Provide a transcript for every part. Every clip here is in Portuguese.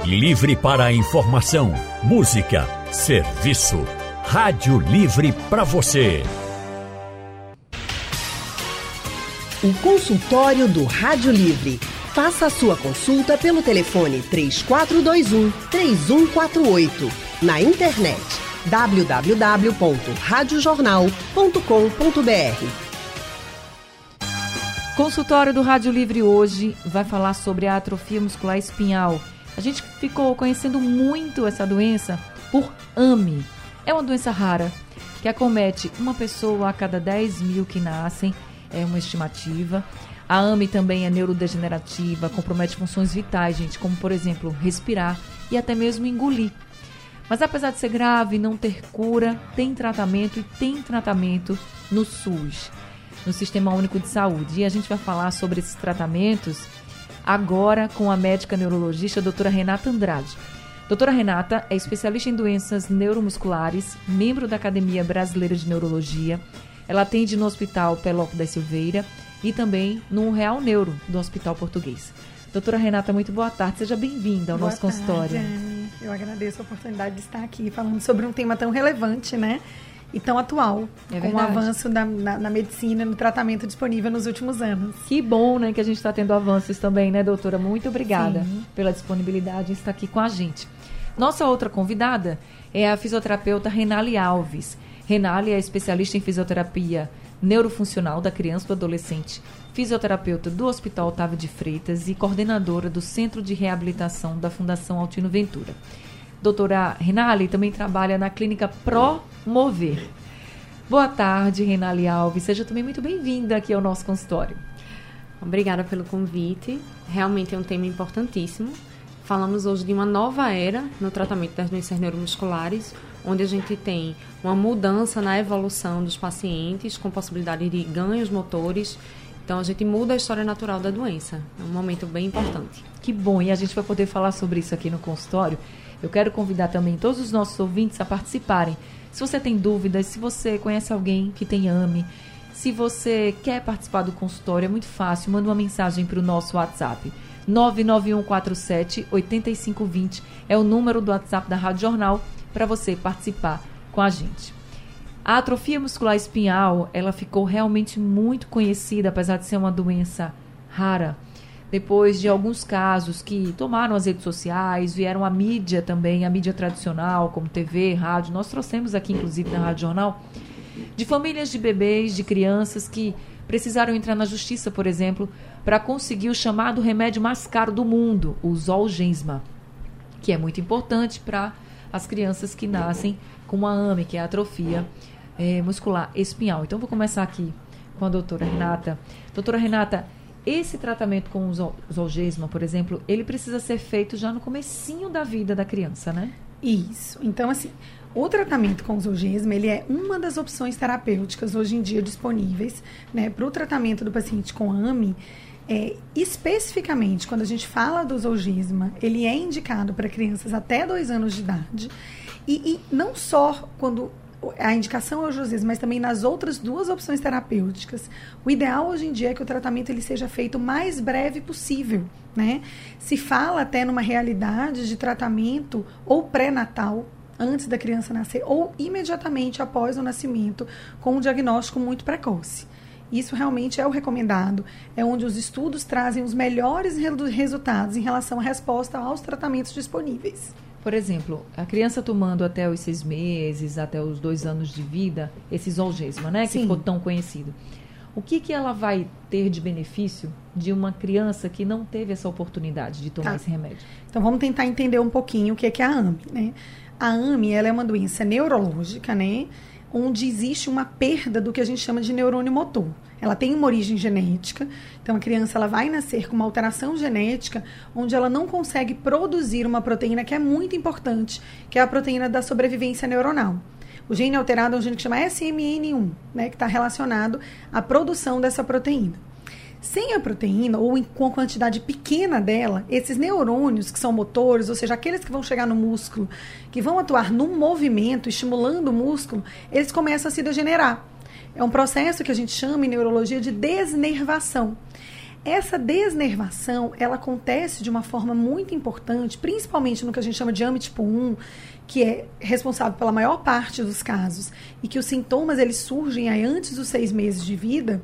Livre para a informação, música, serviço. Rádio Livre para você. O consultório do Rádio Livre. Faça a sua consulta pelo telefone 3421 3148. Na internet www.radiojornal.com.br. Consultório do Rádio Livre hoje vai falar sobre a atrofia muscular espinhal. A gente ficou conhecendo muito essa doença por AMI. É uma doença rara que acomete uma pessoa a cada 10 mil que nascem, é uma estimativa. A AMI também é neurodegenerativa, compromete funções vitais, gente, como por exemplo respirar e até mesmo engolir. Mas apesar de ser grave, não ter cura, tem tratamento e tem tratamento no SUS no Sistema Único de Saúde. E a gente vai falar sobre esses tratamentos agora com a médica neurologista a doutora Renata Andrade. Doutora Renata é especialista em doenças neuromusculares, membro da Academia Brasileira de Neurologia. Ela atende no Hospital Pelopo da Silveira e também no Real Neuro, do Hospital Português. Doutora Renata, muito boa tarde. Seja bem-vinda ao boa nosso tarde, consultório. Anne. Eu agradeço a oportunidade de estar aqui falando sobre um tema tão relevante, né? E tão atual, é com o avanço da, na, na, medicina, no tratamento disponível nos últimos anos. Que bom, né, que a gente está tendo avanços também, né, doutora? Muito obrigada Sim. pela disponibilidade em estar aqui com a gente. Nossa outra convidada é a fisioterapeuta Renali Alves. Renali é especialista em fisioterapia neurofuncional da criança e do adolescente, fisioterapeuta do Hospital Otávio de Freitas e coordenadora do Centro de Reabilitação da Fundação Altino Ventura. Doutora Renali também trabalha na clínica Promover. Boa tarde, Renali Alves. Seja também muito bem-vinda aqui ao nosso consultório. Obrigada pelo convite. Realmente é um tema importantíssimo. Falamos hoje de uma nova era no tratamento das doenças neuromusculares, onde a gente tem uma mudança na evolução dos pacientes, com possibilidade de ganhos motores. Então, a gente muda a história natural da doença. É um momento bem importante. Que bom, e a gente vai poder falar sobre isso aqui no consultório. Eu quero convidar também todos os nossos ouvintes a participarem. Se você tem dúvidas, se você conhece alguém que tem AME, se você quer participar do consultório, é muito fácil. Manda uma mensagem para o nosso WhatsApp. 99147 8520 é o número do WhatsApp da Rádio Jornal para você participar com a gente. A atrofia muscular espinhal, ela ficou realmente muito conhecida, apesar de ser uma doença rara depois de alguns casos que tomaram as redes sociais, vieram a mídia também, a mídia tradicional, como TV, rádio. Nós trouxemos aqui, inclusive, na Rádio Jornal, de famílias de bebês, de crianças que precisaram entrar na justiça, por exemplo, para conseguir o chamado remédio mais caro do mundo, o Zolgensma, que é muito importante para as crianças que nascem com uma AME, que é a atrofia é, muscular espinhal. Então, vou começar aqui com a doutora Renata. Doutora Renata, esse tratamento com o zolgesma, por exemplo, ele precisa ser feito já no comecinho da vida da criança, né? Isso. Então, assim, o tratamento com zolgesma, ele é uma das opções terapêuticas hoje em dia disponíveis, né, para o tratamento do paciente com AMI. É, especificamente, quando a gente fala do zolgesma, ele é indicado para crianças até dois anos de idade. E, e não só quando a indicação é o José, mas também nas outras duas opções terapêuticas. O ideal hoje em dia é que o tratamento ele seja feito o mais breve possível, né? Se fala até numa realidade de tratamento ou pré-natal, antes da criança nascer, ou imediatamente após o nascimento, com um diagnóstico muito precoce. Isso realmente é o recomendado, é onde os estudos trazem os melhores resultados em relação à resposta aos tratamentos disponíveis. Por exemplo, a criança tomando até os seis meses, até os dois anos de vida, esse Zolgesma, né? Que Sim. ficou tão conhecido. O que, que ela vai ter de benefício de uma criança que não teve essa oportunidade de tomar tá. esse remédio? Então vamos tentar entender um pouquinho o que é, que é a AME, né? A AME ela é uma doença neurológica, né? Onde existe uma perda do que a gente chama de neurônio motor. Ela tem uma origem genética, então a criança ela vai nascer com uma alteração genética onde ela não consegue produzir uma proteína que é muito importante, que é a proteína da sobrevivência neuronal. O gene alterado é um gene que chama SMN1, né, que está relacionado à produção dessa proteína. Sem a proteína, ou em, com a quantidade pequena dela, esses neurônios que são motores, ou seja, aqueles que vão chegar no músculo, que vão atuar no movimento, estimulando o músculo, eles começam a se degenerar. É um processo que a gente chama em neurologia de desnervação. Essa desnervação, ela acontece de uma forma muito importante, principalmente no que a gente chama de AMI tipo 1, que é responsável pela maior parte dos casos, e que os sintomas eles surgem aí antes dos seis meses de vida.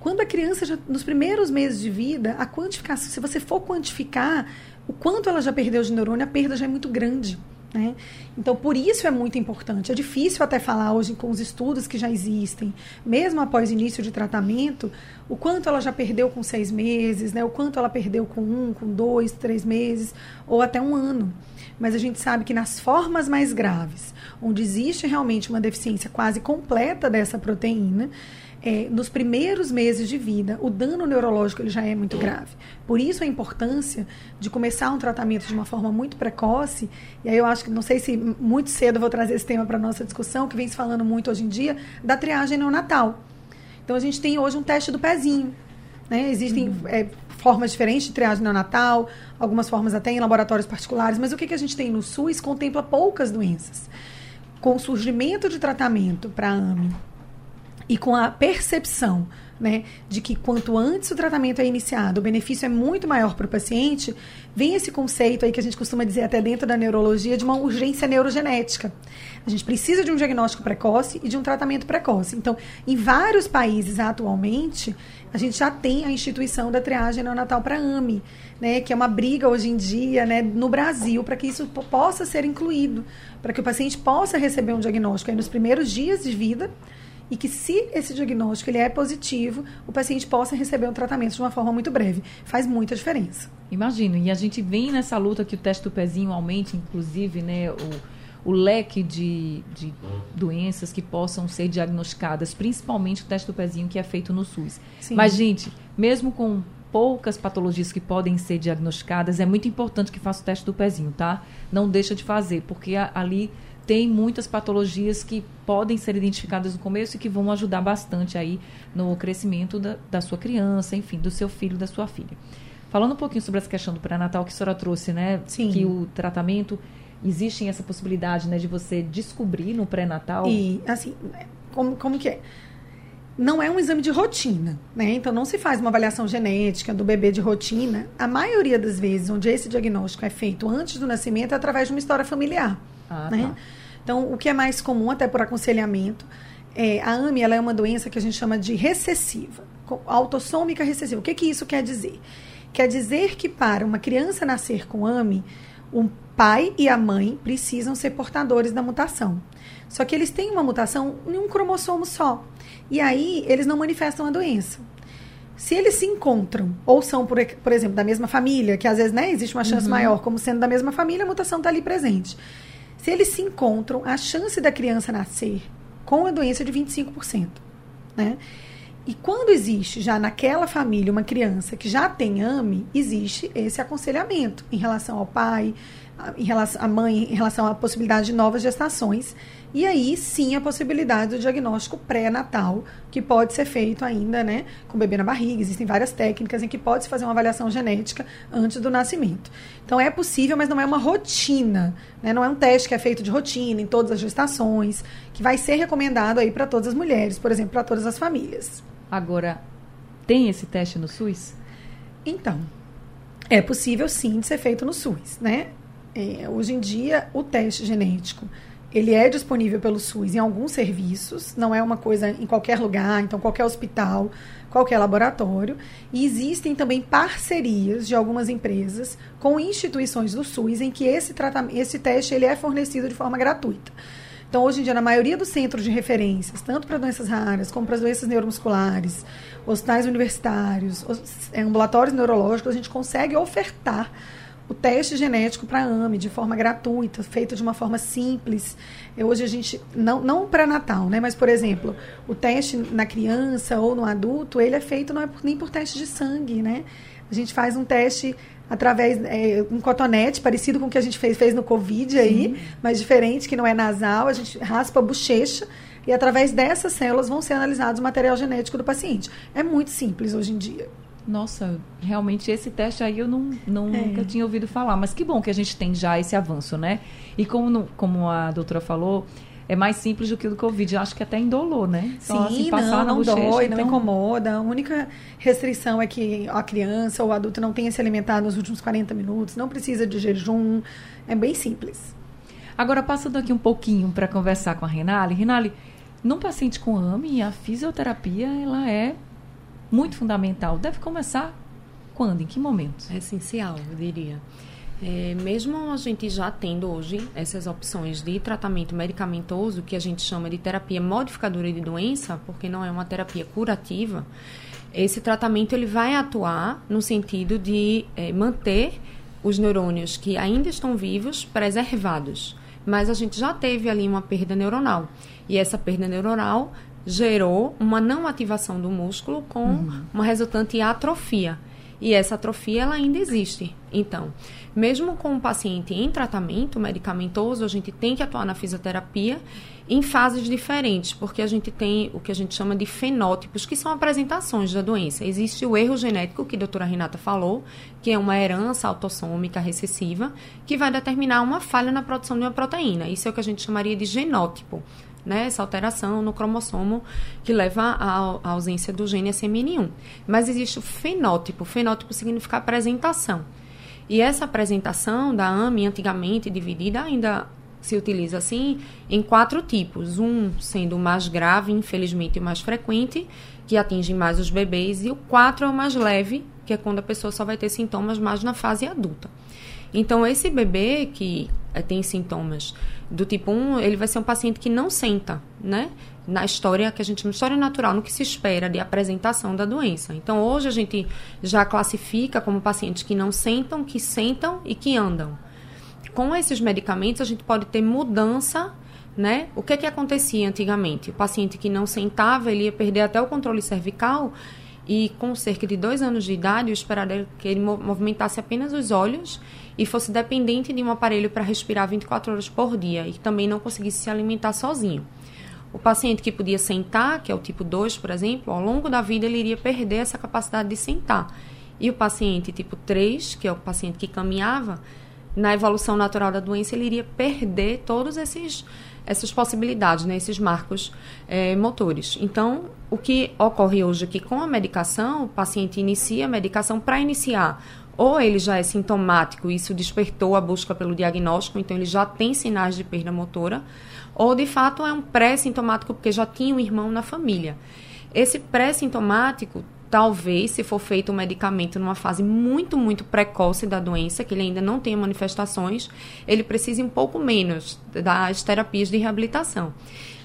Quando a criança, já, nos primeiros meses de vida, a quantificação, se você for quantificar o quanto ela já perdeu de neurônio, a perda já é muito grande. Né? Então, por isso é muito importante. É difícil até falar hoje com os estudos que já existem, mesmo após início de tratamento, o quanto ela já perdeu com seis meses, né? o quanto ela perdeu com um, com dois, três meses, ou até um ano. Mas a gente sabe que nas formas mais graves, onde existe realmente uma deficiência quase completa dessa proteína, é, nos primeiros meses de vida, o dano neurológico ele já é muito grave. Por isso a importância de começar um tratamento de uma forma muito precoce. E aí eu acho que, não sei se muito cedo eu vou trazer esse tema para a nossa discussão, que vem se falando muito hoje em dia, da triagem neonatal. Então a gente tem hoje um teste do pezinho. Né? Existem uhum. é, formas diferentes de triagem neonatal, algumas formas até em laboratórios particulares, mas o que, que a gente tem no SUS contempla poucas doenças. Com o surgimento de tratamento para AME e com a percepção né, de que quanto antes o tratamento é iniciado, o benefício é muito maior para o paciente, vem esse conceito aí que a gente costuma dizer até dentro da neurologia de uma urgência neurogenética. A gente precisa de um diagnóstico precoce e de um tratamento precoce. Então, em vários países atualmente, a gente já tem a instituição da triagem neonatal para AME, né, que é uma briga hoje em dia né, no Brasil para que isso possa ser incluído, para que o paciente possa receber um diagnóstico nos primeiros dias de vida e que se esse diagnóstico ele é positivo, o paciente possa receber um tratamento de uma forma muito breve. Faz muita diferença. Imagino. E a gente vem nessa luta que o teste do pezinho aumente, inclusive, né, o, o leque de, de doenças que possam ser diagnosticadas, principalmente o teste do pezinho que é feito no SUS. Sim. Mas, gente, mesmo com poucas patologias que podem ser diagnosticadas, é muito importante que faça o teste do pezinho, tá? Não deixa de fazer, porque ali tem muitas patologias que podem ser identificadas no começo e que vão ajudar bastante aí no crescimento da, da sua criança, enfim, do seu filho, da sua filha. Falando um pouquinho sobre essa questão do pré-natal que a senhora trouxe, né? Sim. Que o tratamento, existe essa possibilidade, né, de você descobrir no pré-natal. E, assim, como, como que é? Não é um exame de rotina, né? Então não se faz uma avaliação genética do bebê de rotina. A maioria das vezes, onde esse diagnóstico é feito antes do nascimento, é através de uma história familiar. Ah, né? Tá. Então, o que é mais comum, até por aconselhamento, é, a AMI ela é uma doença que a gente chama de recessiva, autossômica recessiva. O que, que isso quer dizer? Quer dizer que para uma criança nascer com AMI, o pai e a mãe precisam ser portadores da mutação. Só que eles têm uma mutação em um cromossomo só. E aí eles não manifestam a doença. Se eles se encontram, ou são, por, por exemplo, da mesma família, que às vezes né, existe uma chance uhum. maior, como sendo da mesma família, a mutação está ali presente. Se eles se encontram, a chance da criança nascer com a doença é de 25%. Né? E quando existe já naquela família uma criança que já tem AME, existe esse aconselhamento em relação ao pai, em relação à mãe, em relação à possibilidade de novas gestações. E aí sim a possibilidade do diagnóstico pré-natal, que pode ser feito ainda, né, com o bebê na barriga. Existem várias técnicas em que pode se fazer uma avaliação genética antes do nascimento. Então é possível, mas não é uma rotina, né? Não é um teste que é feito de rotina em todas as gestações, que vai ser recomendado aí para todas as mulheres, por exemplo, para todas as famílias. Agora, tem esse teste no SUS? Então, é possível sim de ser feito no SUS, né? É, hoje em dia, o teste genético ele é disponível pelo SUS em alguns serviços, não é uma coisa em qualquer lugar, então qualquer hospital, qualquer laboratório. E existem também parcerias de algumas empresas com instituições do SUS em que esse, tratamento, esse teste ele é fornecido de forma gratuita. Então, hoje em dia, na maioria dos centros de referências, tanto para doenças raras como para as doenças neuromusculares, hospitais universitários, ambulatórios neurológicos, a gente consegue ofertar o teste genético para AME de forma gratuita, feito de uma forma simples. E hoje a gente, não, não para Natal, né? Mas, por exemplo, o teste na criança ou no adulto, ele é feito não é por, nem por teste de sangue, né? A gente faz um teste através é, um cotonete parecido com o que a gente fez, fez no Covid Sim. aí, mas diferente, que não é nasal, a gente raspa a bochecha e através dessas células vão ser analisados o material genético do paciente. É muito simples hoje em dia. Nossa, realmente esse teste aí eu não, não é. nunca tinha ouvido falar. Mas que bom que a gente tem já esse avanço, né? E como, como a doutora falou, é mais simples do que o do Covid. Eu acho que até indolou, né? Só, Sim, assim, não, não bochecha, dói, então... não incomoda. A única restrição é que a criança ou o adulto não tenha se alimentado nos últimos 40 minutos, não precisa de jejum. É bem simples. Agora, passando aqui um pouquinho para conversar com a Renale. Renale, num paciente com AME, a fisioterapia ela é muito fundamental. Deve começar quando? Em que momento? É essencial, eu diria. É, mesmo a gente já tendo hoje essas opções de tratamento medicamentoso, que a gente chama de terapia modificadora de doença, porque não é uma terapia curativa, esse tratamento ele vai atuar no sentido de é, manter os neurônios que ainda estão vivos preservados. Mas a gente já teve ali uma perda neuronal. E essa perda neuronal gerou uma não ativação do músculo com uhum. uma resultante atrofia. E essa atrofia ela ainda existe. Então, mesmo com o paciente em tratamento medicamentoso, a gente tem que atuar na fisioterapia em fases diferentes, porque a gente tem o que a gente chama de fenótipos, que são apresentações da doença. Existe o erro genético, que a doutora Renata falou, que é uma herança autossômica recessiva, que vai determinar uma falha na produção de uma proteína. Isso é o que a gente chamaria de genótipo né, essa alteração no cromossomo que leva à, ausência do gene SMN1. Mas existe o fenótipo. Fenótipo significa apresentação. E essa apresentação da AMI, antigamente dividida, ainda se utiliza assim em quatro tipos. Um sendo o mais grave, infelizmente o mais frequente, que atinge mais os bebês, e o quatro é o mais leve, que é quando a pessoa só vai ter sintomas mais na fase adulta. Então, esse bebê que eh, tem sintomas do tipo 1, ele vai ser um paciente que não senta, né? Na história que a gente história natural, no que se espera de apresentação da doença. Então, hoje a gente já classifica como pacientes que não sentam, que sentam e que andam. Com esses medicamentos, a gente pode ter mudança né? O que que acontecia antigamente? O paciente que não sentava, ele ia perder até o controle cervical e com cerca de dois anos de idade, eu esperaria que ele movimentasse apenas os olhos e fosse dependente de um aparelho para respirar 24 horas por dia e também não conseguisse se alimentar sozinho. O paciente que podia sentar, que é o tipo 2, por exemplo, ao longo da vida ele iria perder essa capacidade de sentar. E o paciente tipo 3, que é o paciente que caminhava, na evolução natural da doença ele iria perder todos esses essas possibilidades, né, esses marcos é, motores. Então, o que ocorre hoje aqui com a medicação, o paciente inicia a medicação para iniciar ou ele já é sintomático, isso despertou a busca pelo diagnóstico, então ele já tem sinais de perda motora, ou de fato é um pré-sintomático porque já tinha um irmão na família. Esse pré-sintomático, talvez, se for feito um medicamento numa fase muito, muito precoce da doença, que ele ainda não tenha manifestações, ele precisa um pouco menos das terapias de reabilitação.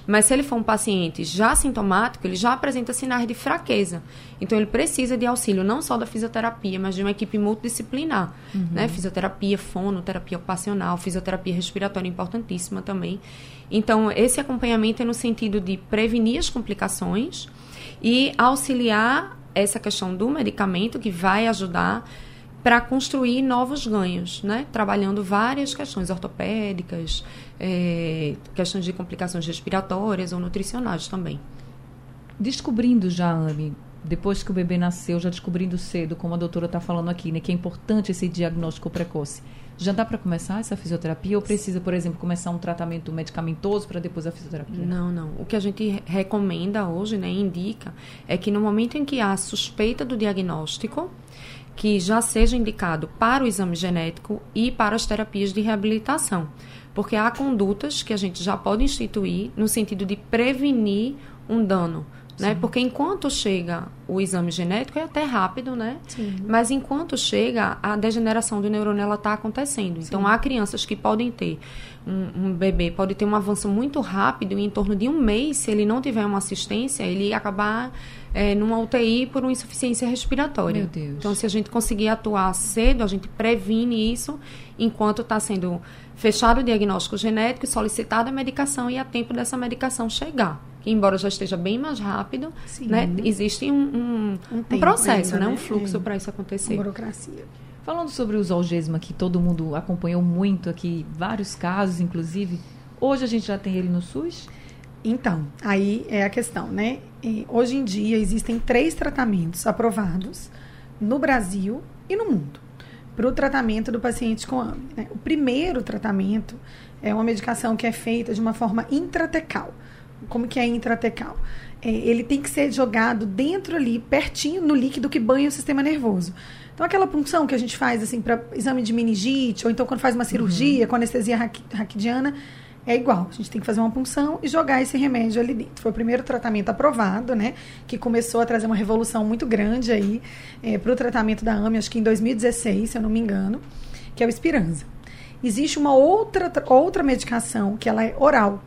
Mas se ele for um paciente já sintomático, ele já apresenta sinais de fraqueza. Então ele precisa de auxílio não só da fisioterapia, mas de uma equipe multidisciplinar, uhum. né? Fisioterapia, fono, terapia ocupacional, fisioterapia respiratória importantíssima também. Então esse acompanhamento é no sentido de prevenir as complicações e auxiliar essa questão do medicamento que vai ajudar para construir novos ganhos, né? Trabalhando várias questões ortopédicas, é, questões de complicações respiratórias ou nutricionais também. Descobrindo já, Ame, depois que o bebê nasceu, já descobrindo cedo, como a doutora está falando aqui, né, que é importante esse diagnóstico precoce. Já dá para começar essa fisioterapia ou precisa, por exemplo, começar um tratamento medicamentoso para depois a fisioterapia? Não, não. O que a gente recomenda hoje, né, indica, é que no momento em que há suspeita do diagnóstico, que já seja indicado para o exame genético e para as terapias de reabilitação. Porque há condutas que a gente já pode instituir no sentido de prevenir um dano. Né? Porque enquanto chega o exame genético, é até rápido, né? Sim. Mas enquanto chega, a degeneração do neurônio está acontecendo. Sim. Então, há crianças que podem ter, um, um, bebê pode ter um avanço muito rápido, e em torno de um mês, se ele não tiver uma assistência, ele acabar é, numa UTI por uma insuficiência respiratória. Meu Deus. Então, se a gente conseguir atuar cedo, a gente previne isso enquanto está sendo fechado o diagnóstico genético e solicitada a medicação e a tempo dessa medicação chegar. Que, embora já esteja bem mais rápido, né, existe um, um, um, um processo, ainda, né, um fluxo é. para isso acontecer. Burocracia. Falando sobre o zolgesma, que todo mundo acompanhou muito aqui, vários casos, inclusive, hoje a gente já tem ele no SUS? Então, aí é a questão, né? E hoje em dia existem três tratamentos aprovados no Brasil e no mundo. para o tratamento do paciente com AME. Né? O primeiro tratamento é uma medicação que é feita de uma forma intratecal. Como que é intratecal? É, ele tem que ser jogado dentro ali, pertinho no líquido que banha o sistema nervoso. Então, aquela punção que a gente faz assim para exame de meningite, ou então quando faz uma cirurgia uhum. com anestesia raquidiana, é igual. A gente tem que fazer uma punção e jogar esse remédio ali dentro. Foi o primeiro tratamento aprovado, né? Que começou a trazer uma revolução muito grande aí é, para o tratamento da AME, acho que em 2016, se eu não me engano, que é o Espiranza. Existe uma outra, outra medicação que ela é oral,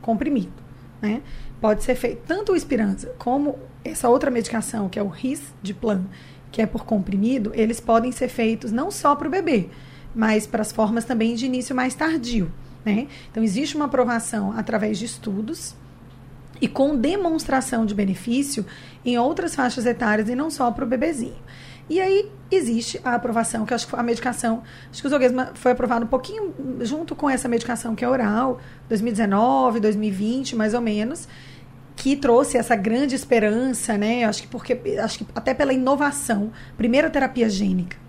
comprimido, né? Pode ser feito tanto o Espiranza como essa outra medicação, que é o RIS de plano, que é por comprimido, eles podem ser feitos não só para o bebê, mas para as formas também de início mais tardio. Né? Então, existe uma aprovação através de estudos e com demonstração de benefício em outras faixas etárias e não só para o bebezinho. E aí existe a aprovação, que acho que a medicação, acho que o Zolgensma foi aprovado um pouquinho junto com essa medicação que é oral, 2019, 2020, mais ou menos, que trouxe essa grande esperança, né? Acho que porque acho que até pela inovação, primeira terapia gênica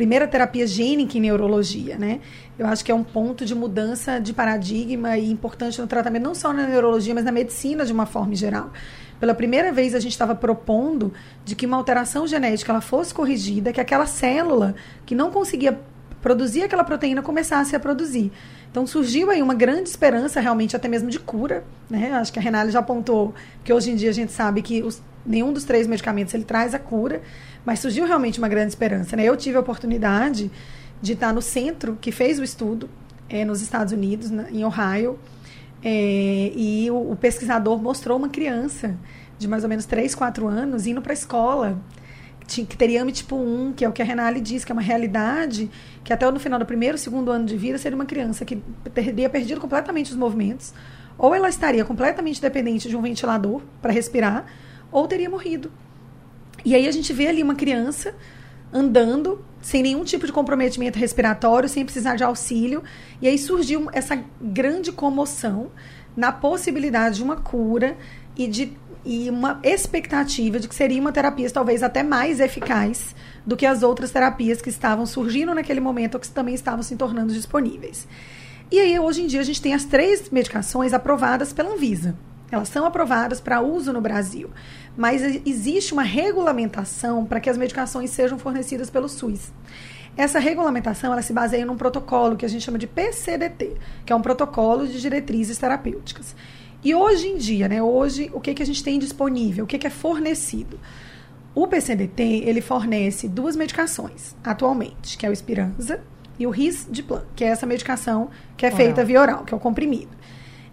primeira terapia gênica em neurologia, né? Eu acho que é um ponto de mudança de paradigma e importante no tratamento, não só na neurologia, mas na medicina de uma forma geral. Pela primeira vez a gente estava propondo de que uma alteração genética ela fosse corrigida, que aquela célula que não conseguia produzir aquela proteína começasse a produzir. Então surgiu aí uma grande esperança, realmente até mesmo de cura, né? Acho que a Renale já apontou que hoje em dia a gente sabe que os, nenhum dos três medicamentos ele traz a cura. Mas surgiu realmente uma grande esperança. Né? Eu tive a oportunidade de estar no centro que fez o estudo é, nos Estados Unidos, na, em Ohio, é, e o, o, pesquisador mostrou uma criança de mais ou menos 3, 4 anos indo para a escola, que, que teria AME tipo 1, que é o que a Renale diz, que é uma realidade, que até no final do primeiro, segundo ano de vida seria uma criança que teria perdido completamente os movimentos, ou ela estaria completamente dependente de um ventilador para respirar, ou teria morrido. E aí a gente vê ali uma criança andando sem nenhum tipo de comprometimento respiratório, sem precisar de auxílio. E aí surgiu essa grande comoção na possibilidade de uma cura e de e uma expectativa de que seria uma terapia talvez até mais eficaz do que as outras terapias que estavam surgindo naquele momento ou que também estavam se tornando disponíveis. E aí, hoje em dia, a gente tem as três medicações aprovadas pela Anvisa. Elas são aprovadas para uso no Brasil mas existe uma regulamentação para que as medicações sejam fornecidas pelo SUS. Essa regulamentação ela se baseia num protocolo que a gente chama de PCDT, que é um protocolo de diretrizes terapêuticas. E hoje em dia, né, hoje, o que, que a gente tem disponível, o que, que é fornecido? O PCDT, ele fornece duas medicações atualmente, que é o Espiranza e o Risdiplan, que é essa medicação que é oral. feita via oral, que é o comprimido.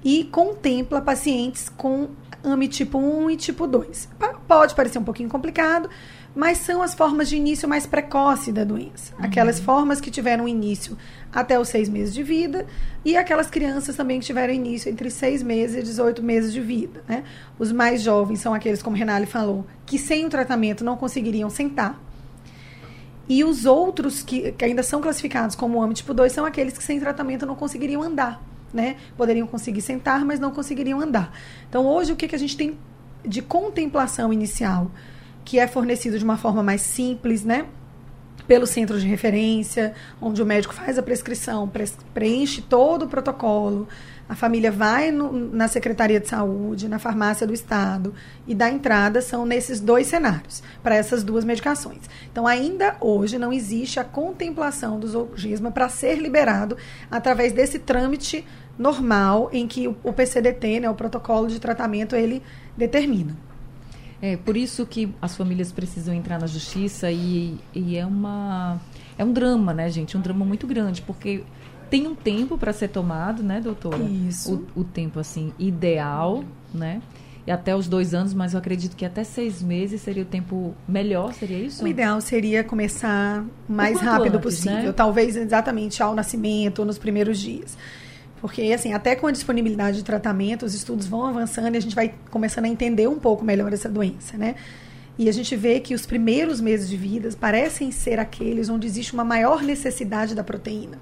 E contempla pacientes com AME tipo 1 e tipo 2. Pode parecer um pouquinho complicado, mas são as formas de início mais precoce da doença. Uhum. Aquelas formas que tiveram início até os seis meses de vida e aquelas crianças também que tiveram início entre seis meses e 18 meses de vida. Né? Os mais jovens são aqueles, como Renale falou, que sem o tratamento não conseguiriam sentar. E os outros que, que ainda são classificados como AME tipo 2 são aqueles que sem tratamento não conseguiriam andar né? Poderiam conseguir sentar, mas não conseguiriam andar. Então, hoje, o que, que a gente tem de contemplação inicial, que é fornecido de uma forma mais simples, né? Pelo centro de referência, onde o médico faz a prescrição, preenche todo o protocolo, a família vai no, na Secretaria de Saúde, na farmácia do Estado e dá entrada, são nesses dois cenários, para essas duas medicações. Então, ainda hoje não existe a contemplação do Zolgisma para ser liberado através desse trâmite normal em que o, o PCDT, né, o protocolo de tratamento, ele determina. É por isso que as famílias precisam entrar na justiça e, e é uma é um drama, né, gente? Um drama muito grande, porque tem um tempo para ser tomado, né, doutora? Isso. O, o, tempo, assim, ideal, né? E até os dois anos, mas eu acredito que até seis meses seria o tempo melhor, seria isso? O ideal seria começar o mais rápido antes, possível. Né? Talvez exatamente ao nascimento ou nos primeiros dias. Porque, assim, até com a disponibilidade de tratamento, os estudos vão avançando e a gente vai começando a entender um pouco melhor essa doença, né? E a gente vê que os primeiros meses de vida parecem ser aqueles onde existe uma maior necessidade da proteína.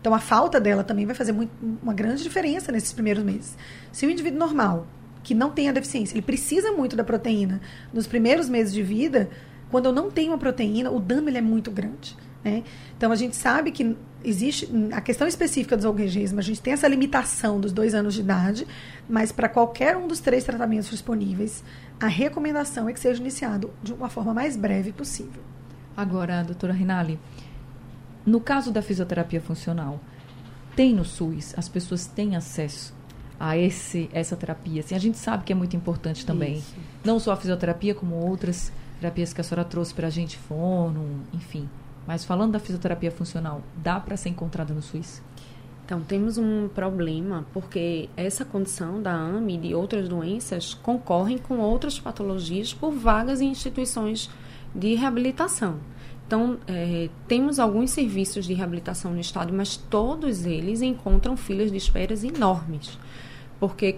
Então, a falta dela também vai fazer muito, uma grande diferença nesses primeiros meses. Se o indivíduo normal, que não tem a deficiência, ele precisa muito da proteína nos primeiros meses de vida, quando eu não tenho a proteína, o dano ele é muito grande. Né? Então, a gente sabe que existe a questão específica do zolguegismo, a gente tem essa limitação dos dois anos de idade, mas para qualquer um dos três tratamentos disponíveis, a recomendação é que seja iniciado de uma forma mais breve possível. Agora, doutora Rinaldi, no caso da fisioterapia funcional, tem no SUS, as pessoas têm acesso a esse, essa terapia. Assim, a gente sabe que é muito importante também. Isso. Não só a fisioterapia, como outras terapias que a senhora trouxe para a gente, fono, enfim. Mas falando da fisioterapia funcional, dá para ser encontrada no SUS? Então, temos um problema, porque essa condição da AME e de outras doenças concorrem com outras patologias por vagas em instituições de reabilitação. Então, é, temos alguns serviços de reabilitação no estado, mas todos eles encontram filas de esperas enormes. Porque,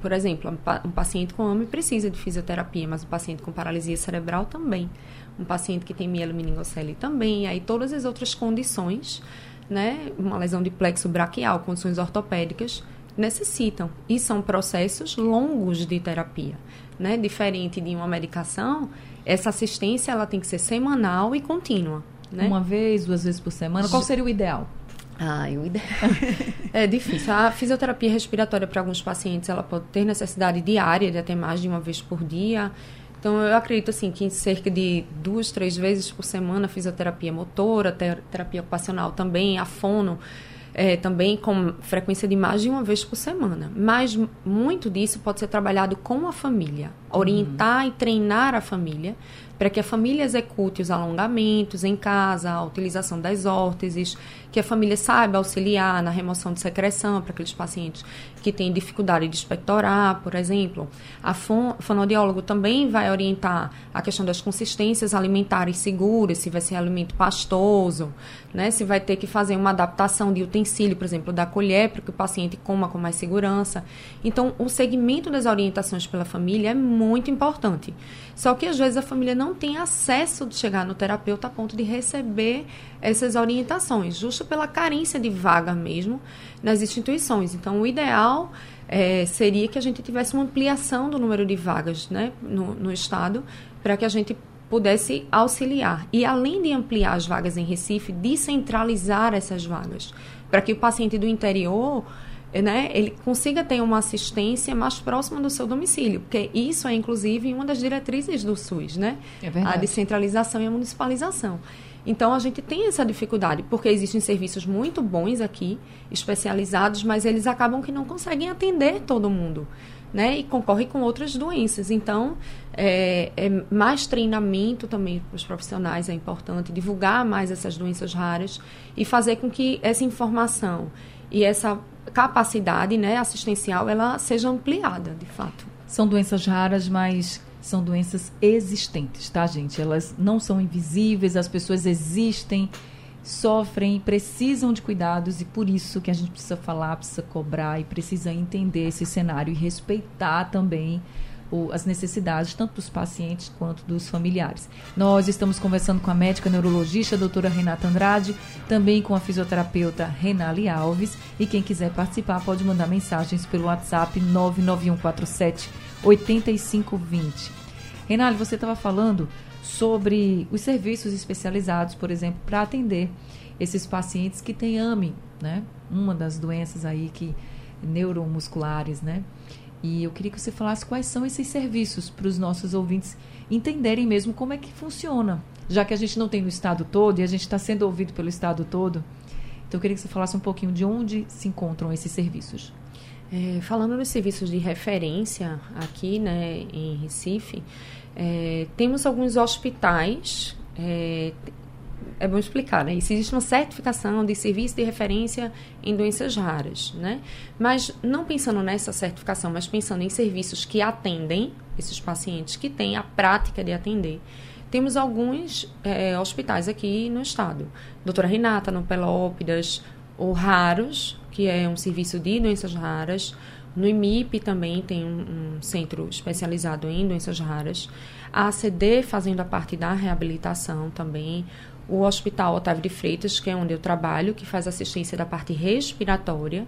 por exemplo, um paciente com AME precisa de fisioterapia, mas um paciente com paralisia cerebral também. Um paciente que tem mielomeningocele também. Aí todas as outras condições, né, uma lesão de plexo braquial, condições ortopédicas, necessitam. E são processos longos de terapia. Né? Diferente de uma medicação, essa assistência ela tem que ser semanal e contínua. Né? Uma vez, duas vezes por semana. Qual seria o ideal? Ah, o ideal. é difícil. A fisioterapia respiratória para alguns pacientes ela pode ter necessidade diária de até mais de uma vez por dia. Então, eu acredito assim que cerca de duas, três vezes por semana, fisioterapia motora, terapia ocupacional também, a fono, é, também com frequência de mais de uma vez por semana. Mas muito disso pode ser trabalhado com a família, orientar uhum. e treinar a família para que a família execute os alongamentos em casa, a utilização das órteses, que a família saiba auxiliar na remoção de secreção para aqueles pacientes que têm dificuldade de expectorar, por exemplo. A fonoaudiólogo também vai orientar a questão das consistências alimentares seguras, se vai ser alimento pastoso, né? se vai ter que fazer uma adaptação de utensílio, por exemplo, da colher, para que o paciente coma com mais segurança. Então, o segmento das orientações pela família é muito importante. Só que às vezes a família não tem acesso de chegar no terapeuta a ponto de receber essas orientações, justo pela carência de vaga mesmo nas instituições. Então, o ideal é, seria que a gente tivesse uma ampliação do número de vagas né, no, no Estado, para que a gente pudesse auxiliar. E, além de ampliar as vagas em Recife, descentralizar essas vagas, para que o paciente do interior né, ele consiga ter uma assistência mais próxima do seu domicílio, porque isso é inclusive uma das diretrizes do SUS, né? É a descentralização e a municipalização. Então a gente tem essa dificuldade, porque existem serviços muito bons aqui, especializados, mas eles acabam que não conseguem atender todo mundo. Né, e concorre com outras doenças. Então, é, é mais treinamento também para os profissionais é importante, divulgar mais essas doenças raras e fazer com que essa informação e essa capacidade né, assistencial ela seja ampliada, de fato. São doenças raras, mas são doenças existentes, tá, gente? Elas não são invisíveis, as pessoas existem, sofrem, precisam de cuidados e por isso que a gente precisa falar, precisa cobrar e precisa entender esse cenário e respeitar também o, as necessidades tanto dos pacientes quanto dos familiares. Nós estamos conversando com a médica neurologista, a doutora Renata Andrade, também com a fisioterapeuta Renali Alves e quem quiser participar pode mandar mensagens pelo WhatsApp 99147 8520. Renali, você estava falando sobre os serviços especializados, por exemplo, para atender esses pacientes que têm AME, né? Uma das doenças aí que neuromusculares, né? E eu queria que você falasse quais são esses serviços para os nossos ouvintes entenderem mesmo como é que funciona, já que a gente não tem no estado todo e a gente está sendo ouvido pelo estado todo. Então eu queria que você falasse um pouquinho de onde se encontram esses serviços. É, falando dos serviços de referência aqui né, em Recife, é, temos alguns hospitais. É, é bom explicar, né? existe uma certificação de serviço de referência em doenças raras, né? Mas não pensando nessa certificação, mas pensando em serviços que atendem esses pacientes que têm a prática de atender. Temos alguns é, hospitais aqui no estado. Doutora Renata, no Pelópidas, o Raros, que é um serviço de doenças raras. No IMIP também tem um, um centro especializado em doenças raras. A ACD fazendo a parte da reabilitação também. O Hospital Otávio de Freitas, que é onde eu trabalho, que faz assistência da parte respiratória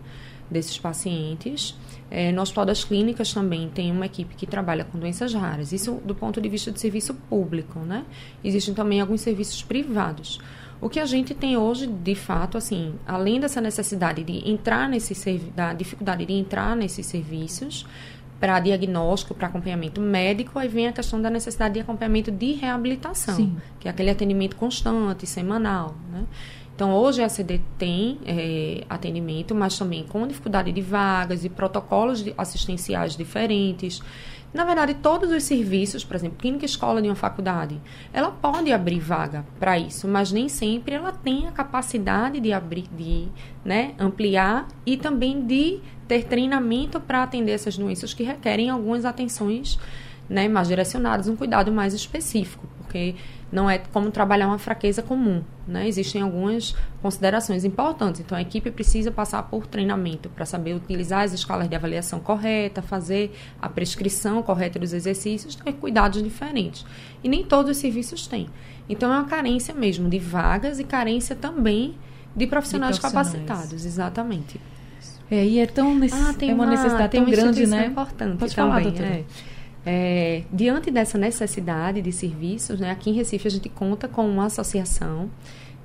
desses pacientes. É, no Hospital das Clínicas também tem uma equipe que trabalha com doenças raras. Isso do ponto de vista de serviço público, né? Existem também alguns serviços privados. O que a gente tem hoje, de fato, assim, além dessa necessidade de entrar nesse da dificuldade de entrar nesses serviços para diagnóstico, para acompanhamento médico, aí vem a questão da necessidade de acompanhamento de reabilitação, Sim. que é aquele atendimento constante, semanal, né? Então, hoje a CD tem é, atendimento, mas também com dificuldade de vagas e protocolos assistenciais diferentes. Na verdade, todos os serviços, por exemplo, clínica escola de uma faculdade, ela pode abrir vaga para isso, mas nem sempre ela tem a capacidade de abrir, de né, ampliar e também de ter treinamento para atender essas doenças que requerem algumas atenções né, mais direcionadas, um cuidado mais específico, porque não é como trabalhar uma fraqueza comum. Né? Existem algumas considerações importantes. Então, a equipe precisa passar por treinamento para saber utilizar as escalas de avaliação correta, fazer a prescrição correta dos exercícios, ter cuidados diferentes. E nem todos os serviços têm. Então, é uma carência mesmo de vagas e carência também de profissionais, de profissionais. capacitados. Exatamente. É, e é tão ah, tem é uma, uma necessidade tão grande, né? importante Pode também, falar, doutora. É. É, diante dessa necessidade de serviços, né, aqui em Recife a gente conta com uma associação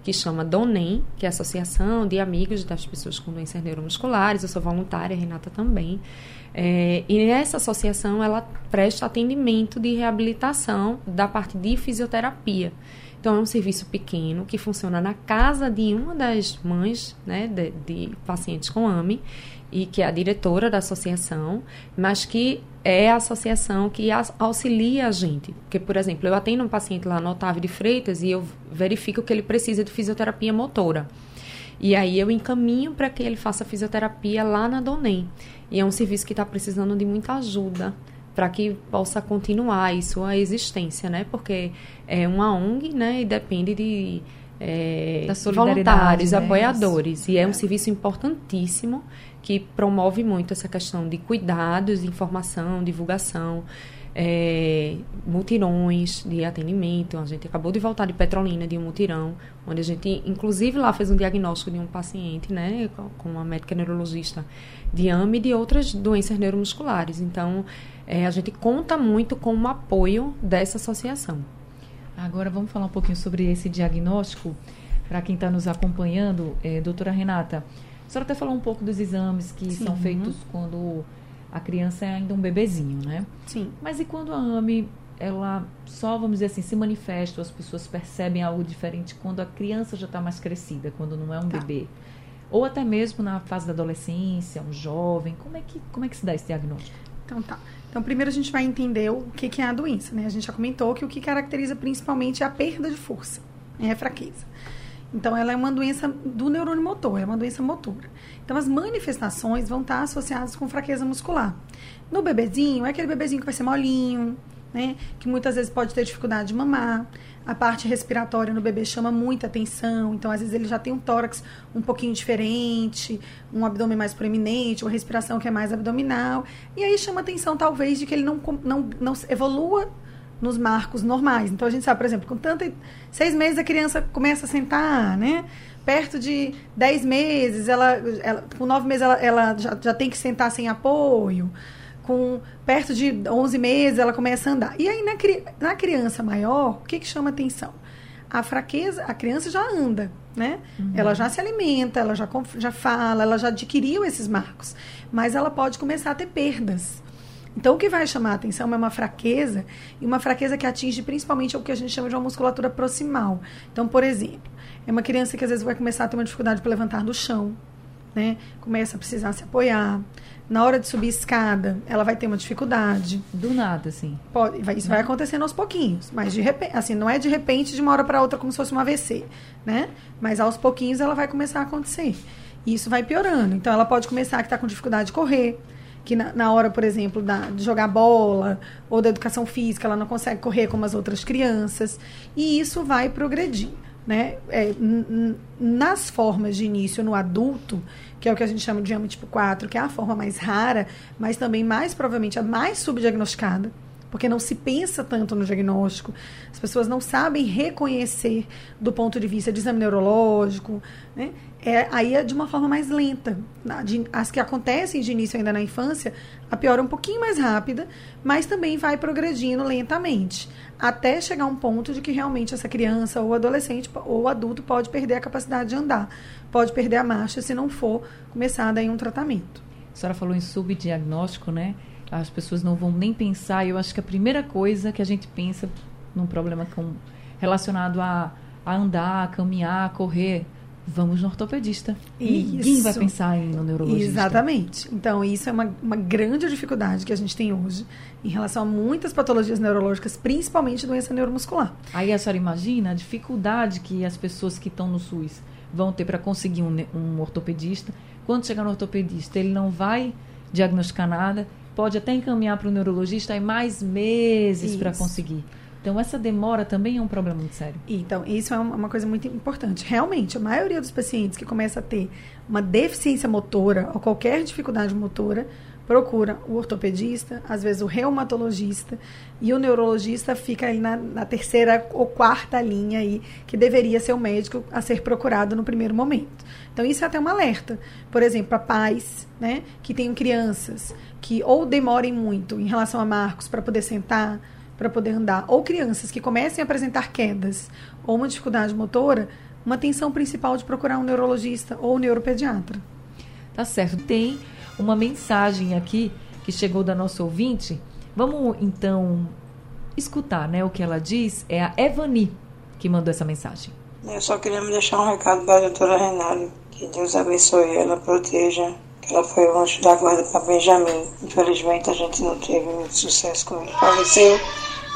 que chama DONEM, que é a Associação de Amigos das Pessoas com Doenças Neuromusculares. Eu sou voluntária, Renata também. É, e essa associação, ela presta atendimento de reabilitação da parte de fisioterapia. Então, é um serviço pequeno que funciona na casa de uma das mães né, de, de pacientes com AME e que é a diretora da associação, mas que é a associação que auxilia a gente. Porque, por exemplo, eu atendo um paciente lá no Otávio de Freitas e eu verifico que ele precisa de fisioterapia motora. E aí eu encaminho para que ele faça fisioterapia lá na Donem. E é um serviço que está precisando de muita ajuda para que possa continuar isso, a existência, né? Porque é uma ONG, né? E depende de é, voluntários, né? apoiadores. E é um é. serviço importantíssimo que promove muito essa questão de cuidados, informação, divulgação, é, mutirões de atendimento. A gente acabou de voltar de Petrolina, de um mutirão, onde a gente, inclusive, lá fez um diagnóstico de um paciente, né, com uma médica neurologista de AME e de outras doenças neuromusculares. Então, é, a gente conta muito com o apoio dessa associação. Agora, vamos falar um pouquinho sobre esse diagnóstico. Para quem está nos acompanhando, é, doutora Renata, senhora até falou um pouco dos exames que Sim. são feitos quando a criança é ainda um bebezinho, né? Sim. Mas e quando a AME, ela só, vamos dizer assim, se manifesta, as pessoas percebem algo diferente quando a criança já está mais crescida, quando não é um tá. bebê? Ou até mesmo na fase da adolescência, um jovem, como é que, como é que se dá esse diagnóstico? Então tá. Então, primeiro a gente vai entender o que, que é a doença, né? A gente já comentou que o que caracteriza principalmente é a perda de força, é a fraqueza. Então, ela é uma doença do neurônio motor, é uma doença motora. Então, as manifestações vão estar associadas com fraqueza muscular. No bebezinho, é aquele bebezinho que vai ser molinho, né? Que muitas vezes pode ter dificuldade de mamar. A parte respiratória no bebê chama muita atenção, então às vezes ele já tem um tórax um pouquinho diferente, um abdômen mais proeminente, uma respiração que é mais abdominal. E aí chama atenção, talvez, de que ele não, não, não evolua nos marcos normais. Então a gente sabe, por exemplo, com tanto seis meses a criança começa a sentar, né? Perto de dez meses, ela, ela com nove meses ela, ela já, já tem que sentar sem apoio. Com perto de onze meses ela começa a andar. E aí na, na criança maior, o que, que chama atenção? A fraqueza, a criança já anda, né? Uhum. Ela já se alimenta, ela já, já fala, ela já adquiriu esses marcos. Mas ela pode começar a ter perdas. Então, o que vai chamar a atenção é uma fraqueza, e uma fraqueza que atinge principalmente o que a gente chama de uma musculatura proximal. Então, por exemplo, é uma criança que às vezes vai começar a ter uma dificuldade para levantar do chão, né? Começa a precisar se apoiar. Na hora de subir escada, ela vai ter uma dificuldade. Do nada, assim. Pode, vai, isso não. vai acontecendo aos pouquinhos, mas de repente, assim, não é de repente de uma hora para outra como se fosse um AVC, né? Mas aos pouquinhos ela vai começar a acontecer. E isso vai piorando. Então ela pode começar a estar com dificuldade de correr, que na, na hora, por exemplo, da, de jogar bola ou da educação física, ela não consegue correr como as outras crianças. E isso vai progredir. Né? É, nas formas de início no adulto, que é o que a gente chama de AMA tipo 4, que é a forma mais rara, mas também mais provavelmente a mais subdiagnosticada, porque não se pensa tanto no diagnóstico, as pessoas não sabem reconhecer do ponto de vista de exame neurológico, né? É, aí é de uma forma mais lenta. As que acontecem de início ainda na infância, a pior é um pouquinho mais rápida, mas também vai progredindo lentamente, até chegar um ponto de que realmente essa criança ou adolescente ou adulto pode perder a capacidade de andar, pode perder a marcha se não for começado aí um tratamento. A senhora falou em subdiagnóstico, né? As pessoas não vão nem pensar. Eu acho que a primeira coisa que a gente pensa num problema com, relacionado a, a andar, a caminhar, a correr, vamos no ortopedista. Isso. Ninguém vai pensar em no neurologista. Exatamente. Então, isso é uma, uma grande dificuldade que a gente tem hoje em relação a muitas patologias neurológicas, principalmente doença neuromuscular. Aí a senhora imagina a dificuldade que as pessoas que estão no SUS vão ter para conseguir um, um ortopedista. Quando chegar no ortopedista, ele não vai diagnosticar nada, pode até encaminhar para o neurologista e mais meses para conseguir. Então, essa demora também é um problema muito sério. Então, isso é uma coisa muito importante. Realmente, a maioria dos pacientes que começa a ter uma deficiência motora ou qualquer dificuldade motora procura o ortopedista, às vezes o reumatologista, e o neurologista fica ali na, na, terceira ou quarta linha aí, que deveria ser o médico a ser procurado no primeiro momento. Então, isso é até um alerta. Por exemplo, para pais né, que tenham crianças que ou demorem muito em relação a marcos para poder sentar, para poder andar, ou crianças que comecem a apresentar quedas ou uma dificuldade motora, uma atenção principal de procurar um neurologista ou um neuropediatra. Tá certo. Tem uma mensagem aqui que chegou da nossa ouvinte. Vamos então escutar, né, o que ela diz. É a Evani que mandou essa mensagem. Eu só queria me deixar um recado para a doutora Renale. Que Deus abençoe ela, proteja que ela foi o anjo da guarda para Benjamin. Infelizmente a gente não teve muito sucesso com ele. Faleceu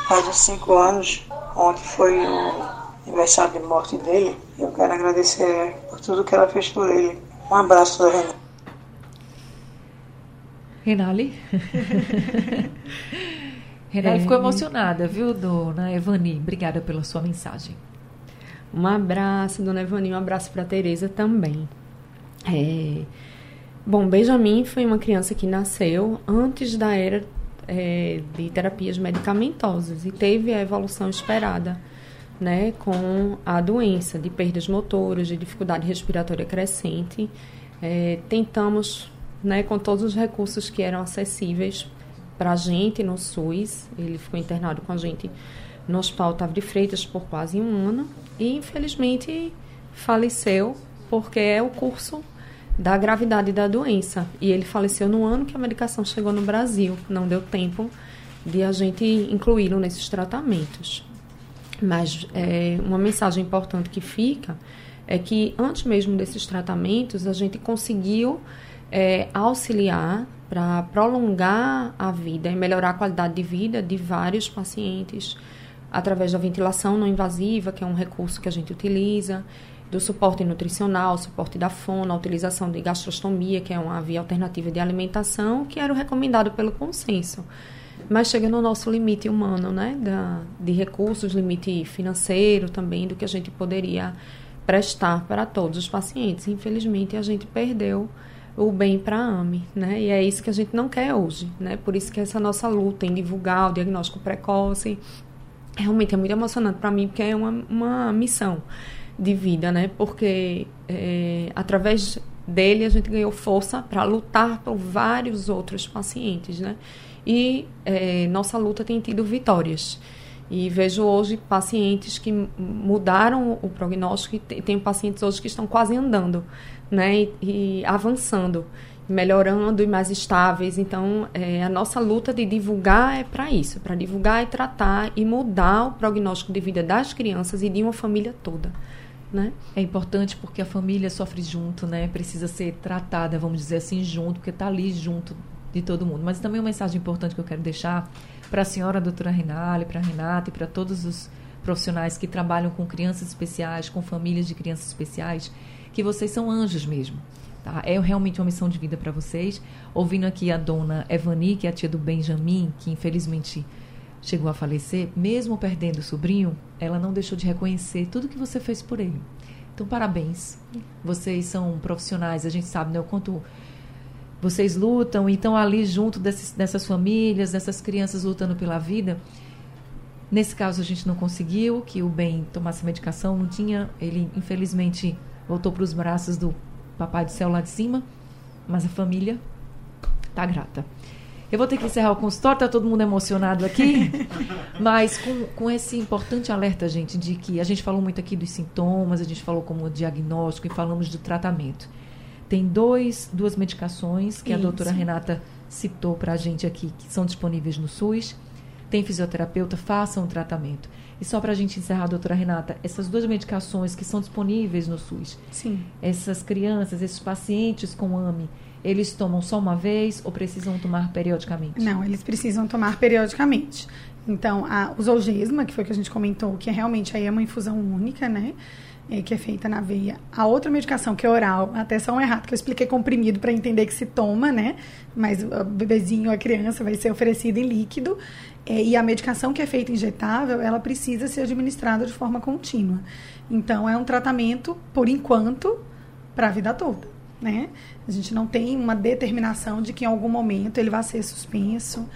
faz uns cinco anos, ontem foi o aniversário de morte dele. Eu quero agradecer por tudo que ela fez por ele. Um abraço da Renale. Renale? Renale é. ficou emocionada, viu, dona Evani? Obrigada pela sua mensagem. Um abraço, dona Evani, um abraço para Tereza também. É, Bom, Benjamin foi uma criança que nasceu antes da era é, de terapias medicamentosas e teve a evolução esperada, né, com a doença de perdas motoras, de dificuldade respiratória crescente. É, tentamos, né, com todos os recursos que eram acessíveis para a gente no SUS, ele ficou internado com a gente no Hospital Otávio de Freitas por quase um ano e, infelizmente, faleceu porque é o curso da gravidade da doença. E ele faleceu no ano que a medicação chegou no Brasil. Não deu tempo de a gente incluí-lo nesses tratamentos. Mas é, uma mensagem importante que fica é que antes mesmo desses tratamentos a gente conseguiu é, auxiliar para prolongar a vida e melhorar a qualidade de vida de vários pacientes através da ventilação não invasiva, que é um recurso que a gente utiliza, do suporte nutricional, suporte da fono, a utilização de gastrostomia, que é uma via alternativa de alimentação, que era o recomendado pelo consenso. Mas chega no nosso limite humano, né, da, de recursos, limite financeiro também, do que a gente poderia prestar para todos os pacientes. Infelizmente, a gente perdeu o bem para a AME, né? E é isso que a gente não quer hoje, né? Por isso que essa nossa luta em divulgar o diagnóstico precoce realmente é muito emocionante para mim, porque é uma, uma missão de vida, né? Porque é, através dele a gente ganhou força para lutar por vários outros pacientes, né? E é, nossa luta tem tido vitórias. E vejo hoje pacientes que mudaram o prognóstico e tem pacientes hoje que estão quase andando, né? E, e avançando, melhorando e mais estáveis. Então, é, a nossa luta de divulgar é para isso, para divulgar e tratar e mudar o prognóstico de vida das crianças e de uma família toda. Né? É importante porque a família sofre junto, né? Precisa ser tratada, vamos dizer assim, junto, porque está ali junto de todo mundo. Mas também uma mensagem importante que eu quero deixar para a senhora a doutora Renale, para a Renata e para todos os profissionais que trabalham com crianças especiais, com famílias de crianças especiais, que vocês são anjos mesmo. Tá? É realmente uma missão de vida para vocês. Ouvindo aqui a dona Evani, que é a tia do Benjamin, que infelizmente chegou a falecer, mesmo perdendo o sobrinho, ela não deixou de reconhecer tudo que você fez por ele. Então, parabéns. Vocês são profissionais, a gente sabe né, o quanto vocês lutam e estão ali junto desses, dessas famílias, dessas crianças lutando pela vida. Nesse caso a gente não conseguiu que o bem tomasse medicação, não tinha. Ele infelizmente voltou para os braços do papai do céu lá de cima, mas a família tá grata. Eu vou ter que encerrar o consultório, tá todo mundo emocionado aqui, mas com, com esse importante alerta, gente, de que a gente falou muito aqui dos sintomas, a gente falou como diagnóstico e falamos do tratamento. Tem dois, duas medicações que Isso. a doutora Renata citou para a gente aqui, que são disponíveis no SUS. Tem fisioterapeuta, façam o tratamento. E só para a gente encerrar, doutora Renata, essas duas medicações que são disponíveis no SUS, Sim. essas crianças, esses pacientes com AME, eles tomam só uma vez ou precisam tomar periodicamente? Não, eles precisam tomar periodicamente. Então, a, o Zolgesma, que foi o que a gente comentou, que é realmente aí é uma infusão única, né? É, que é feita na veia. A outra medicação, que é oral, até só um errado, que eu expliquei comprimido para entender que se toma, né? Mas o bebezinho, a criança, vai ser oferecido em líquido. É, e a medicação que é feita injetável, ela precisa ser administrada de forma contínua. Então, é um tratamento, por enquanto, para a vida toda né? A gente não tem uma determinação de que em algum momento ele vai ser suspenso.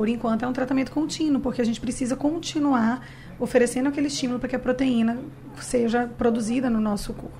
Por enquanto é um tratamento contínuo, porque a gente precisa continuar oferecendo aquele estímulo para que a proteína seja produzida no nosso corpo.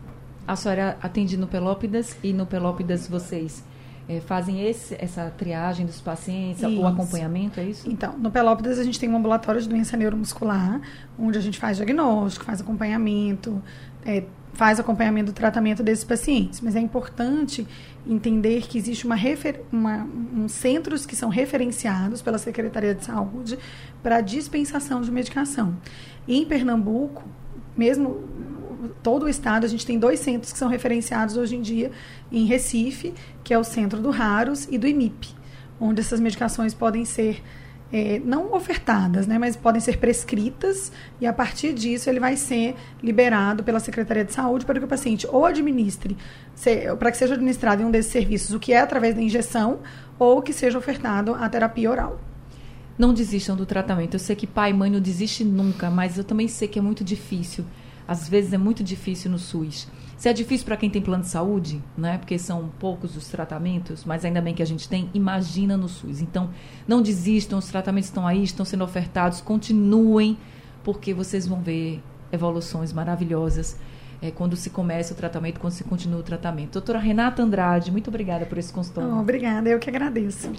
A senhora atende no Pelópidas e no Pelópidas vocês é, fazem esse, essa triagem dos pacientes, isso. o acompanhamento, é isso? Então, no Pelópidas a gente tem um ambulatório de doença neuromuscular, onde a gente faz diagnóstico, faz acompanhamento, é, faz acompanhamento do tratamento desses pacientes. Mas é importante entender que existe uma, refer, uma um centros que são referenciados pela Secretaria de Saúde para dispensação de medicação. Em Pernambuco, mesmo todo o estado, a gente tem dois centros que são referenciados hoje em dia em Recife, que é o Centro do Raros e do IMIP, onde essas medicações podem ser é, não ofertadas, né, mas podem ser prescritas e a partir disso ele vai ser liberado pela Secretaria de Saúde para que o paciente ou administre, para que seja administrado em um desses serviços, o que é através da injeção ou que seja ofertado a terapia oral. Não desistam do tratamento. Eu sei que pai e mãe não desistem nunca, mas eu também sei que é muito difícil. Às vezes é muito difícil no SUS. Se é difícil para quem tem plano de saúde, né? Porque são poucos os tratamentos, mas ainda bem que a gente tem, imagina no SUS. Então, não desistam, os tratamentos estão aí, estão sendo ofertados, continuem, porque vocês vão ver evoluções maravilhosas é, quando se começa o tratamento, quando se continua o tratamento. Doutora Renata Andrade, muito obrigada por esse consultório. Oh, obrigada, eu que agradeço.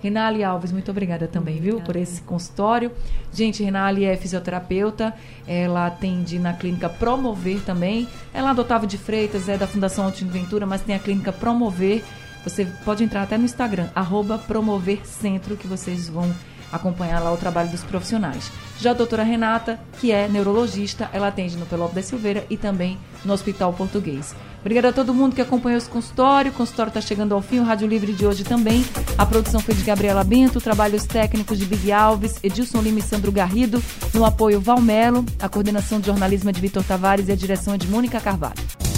Renali Alves, muito obrigada também, obrigada. viu, por esse consultório. Gente, Renali é fisioterapeuta, ela atende na clínica Promover também. Ela é do Otávio de Freitas, é da Fundação Altino Ventura, mas tem a clínica Promover. Você pode entrar até no Instagram, arroba Promover Centro, que vocês vão acompanhar lá o trabalho dos profissionais. Já a doutora Renata, que é neurologista, ela atende no Pelópolis da Silveira e também no Hospital Português. Obrigada a todo mundo que acompanhou esse consultório. O consultório está chegando ao fim, o Rádio Livre de hoje também. A produção foi de Gabriela Bento, trabalhos técnicos de Big Alves, Edilson Lima e Sandro Garrido, no apoio Valmelo, a coordenação de jornalismo é de Vitor Tavares e a direção é de Mônica Carvalho.